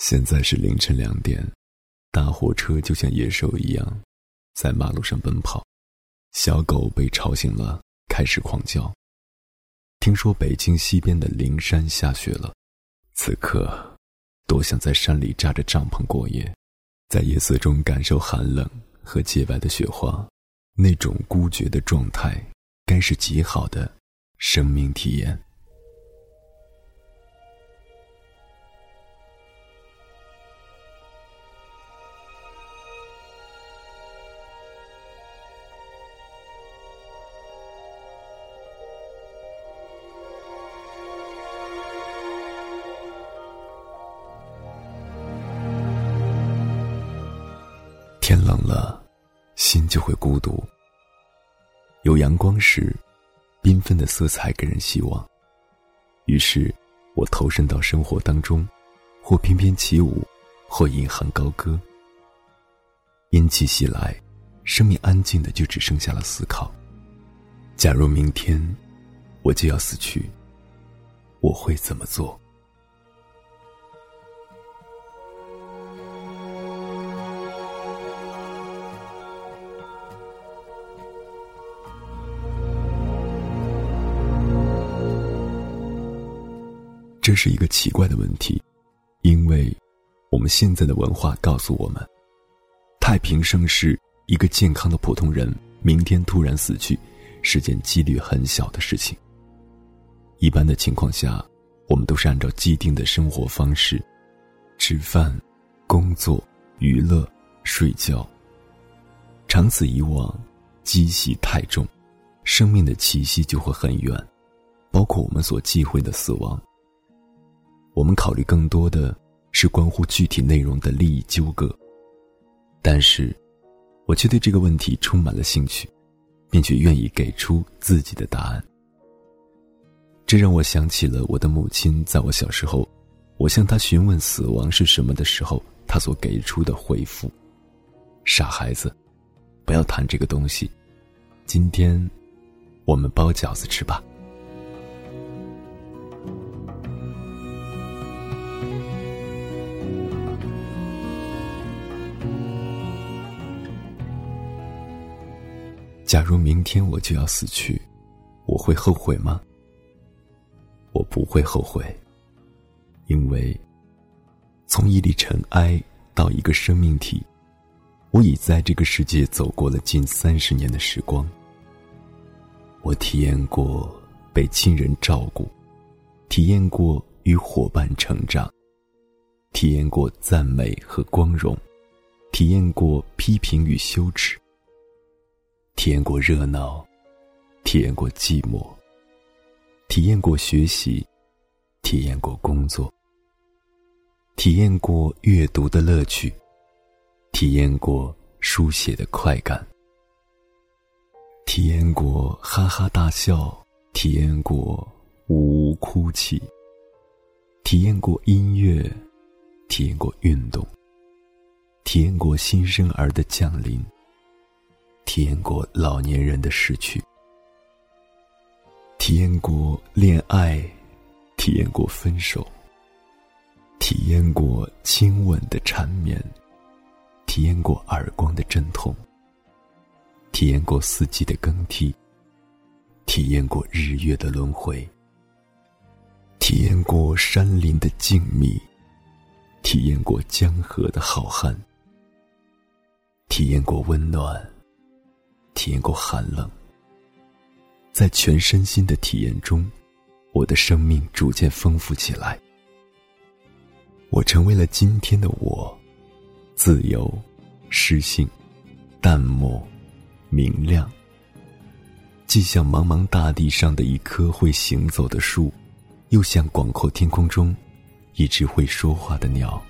现在是凌晨两点，大货车就像野兽一样，在马路上奔跑。小狗被吵醒了，开始狂叫。听说北京西边的灵山下雪了，此刻，多想在山里扎着帐篷过夜，在夜色中感受寒冷和洁白的雪花，那种孤绝的状态，该是极好的生命体验。冷了，心就会孤独。有阳光时，缤纷的色彩给人希望。于是，我投身到生活当中，或翩翩起舞，或引吭高歌。阴气袭来，生命安静的就只剩下了思考。假如明天我就要死去，我会怎么做？这是一个奇怪的问题，因为我们现在的文化告诉我们，太平盛世一个健康的普通人明天突然死去，是件几率很小的事情。一般的情况下，我们都是按照既定的生活方式，吃饭、工作、娱乐、睡觉。长此以往，积习太重，生命的气息就会很远，包括我们所忌讳的死亡。我们考虑更多的是关乎具体内容的利益纠葛，但是，我却对这个问题充满了兴趣，并且愿意给出自己的答案。这让我想起了我的母亲，在我小时候，我向她询问死亡是什么的时候，她所给出的回复：“傻孩子，不要谈这个东西。今天，我们包饺子吃吧。”假如明天我就要死去，我会后悔吗？我不会后悔，因为从一粒尘埃到一个生命体，我已在这个世界走过了近三十年的时光。我体验过被亲人照顾，体验过与伙伴成长，体验过赞美和光荣，体验过批评与羞耻。体验过热闹，体验过寂寞，体验过学习，体验过工作，体验过阅读的乐趣，体验过书写的快感，体验过哈哈大笑，体验过呜呜哭泣，体验过音乐，体验过运动，体验过新生儿的降临。体验过老年人的逝去，体验过恋爱，体验过分手，体验过亲吻的缠绵，体验过耳光的阵痛，体验过四季的更替，体验过日月的轮回，体验过山林的静谧，体验过江河的浩瀚，体验过温暖。体验过寒冷，在全身心的体验中，我的生命逐渐丰富起来。我成为了今天的我，自由、诗性、淡漠、明亮，既像茫茫大地上的一棵会行走的树，又像广阔天空中一只会说话的鸟。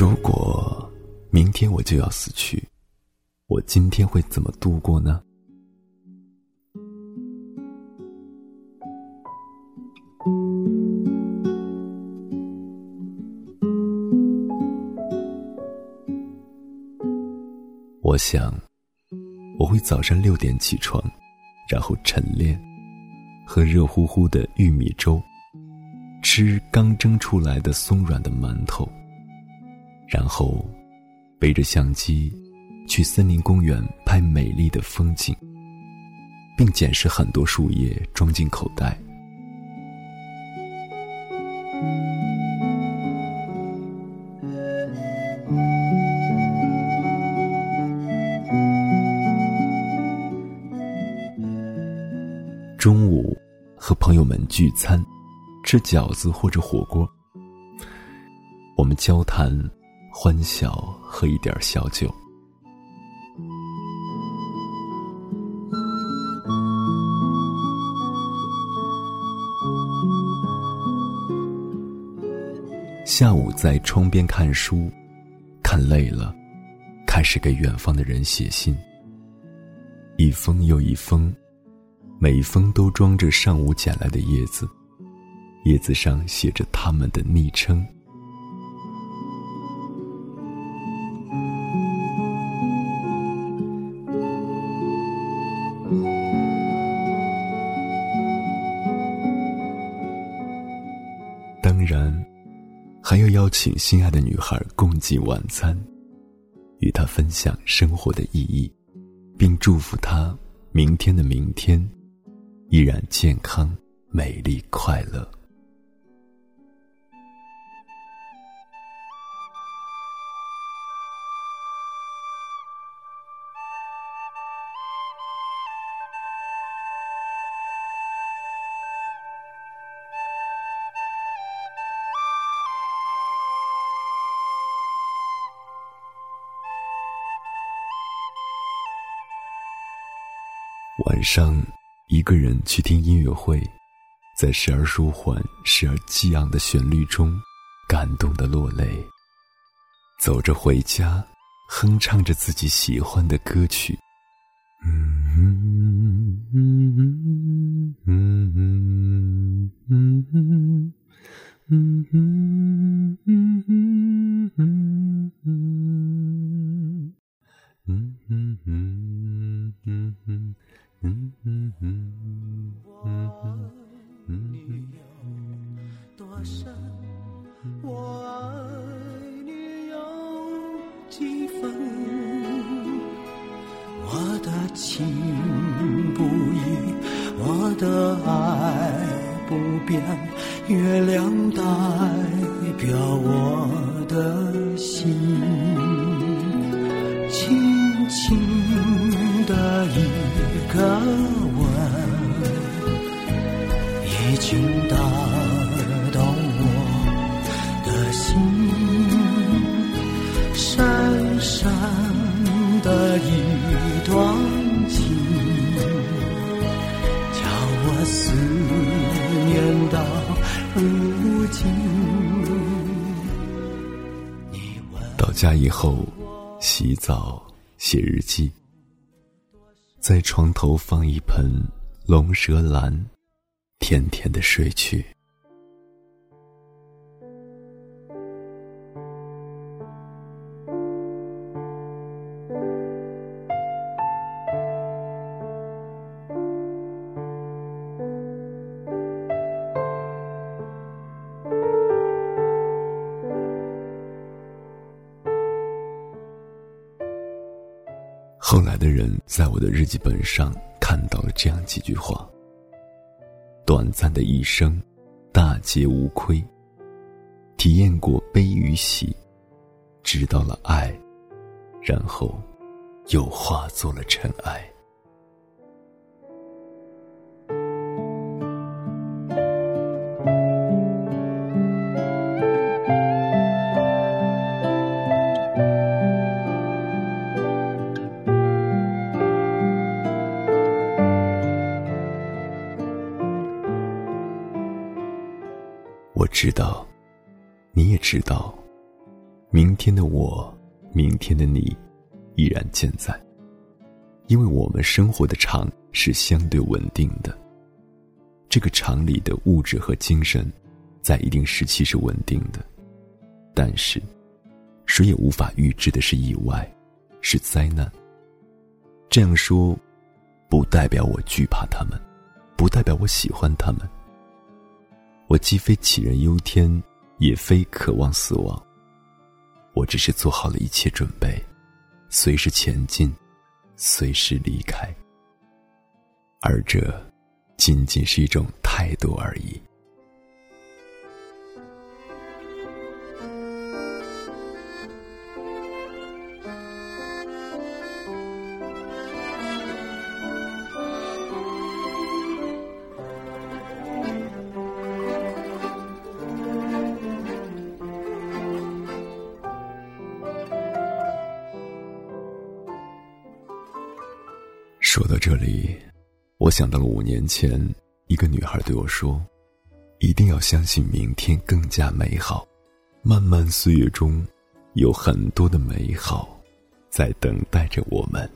如果明天我就要死去我今天会怎么度过呢？我想我会早上六点起床然后晨练喝热乎乎的玉米粥吃刚蒸出来的松软的馒头。然后背着相机去森林公园拍美丽的风景，并捡拾很多树叶装进口袋。中午和朋友们聚餐，吃饺子或者火锅。我们交谈、欢笑，喝一点小酒。下午在窗边看书，看累了，开始给远方的人写信。一封又一封。每一封都装着上午捡来的叶子，叶子上写着他们的昵称。当然，还要邀请心爱的女孩共进晚餐，与她分享生活的意义，并祝福她明天的明天。依然健康、美丽、快乐。晚上。一个人去听音乐会，在时而舒缓、时而激昂的旋律中，感动的落泪。走着回家，哼唱着自己喜欢的歌曲。嗯嗯的爱不变，月亮代表我的心，轻轻的一个吻，已经打动我的心，家以后，洗澡、写日记，在床头放一盆龙舌兰，甜甜的睡去。后来的人在我的日记本上看到了这样几句话：短暂的一生，大皆无亏；体验过悲与喜，知道了爱，然后又化作了尘埃。知道，你也知道，明天的我，明天的你，依然健在。因为我们生活的场是相对稳定的，这个场里的物质和精神，在一定时期是稳定的，但是，谁也无法预知的是意外，是灾难，这样说，不代表我惧怕他们，不代表我喜欢他们。我既非杞人忧天，也非渴望死亡。我只是做好了一切准备，随时前进，随时离开。而这，仅仅是一种态度而已。说到这里，我想到了五年前，一个女孩对我说：“一定要相信明天更加美好，漫漫岁月中，有很多的美好，在等待着我们。”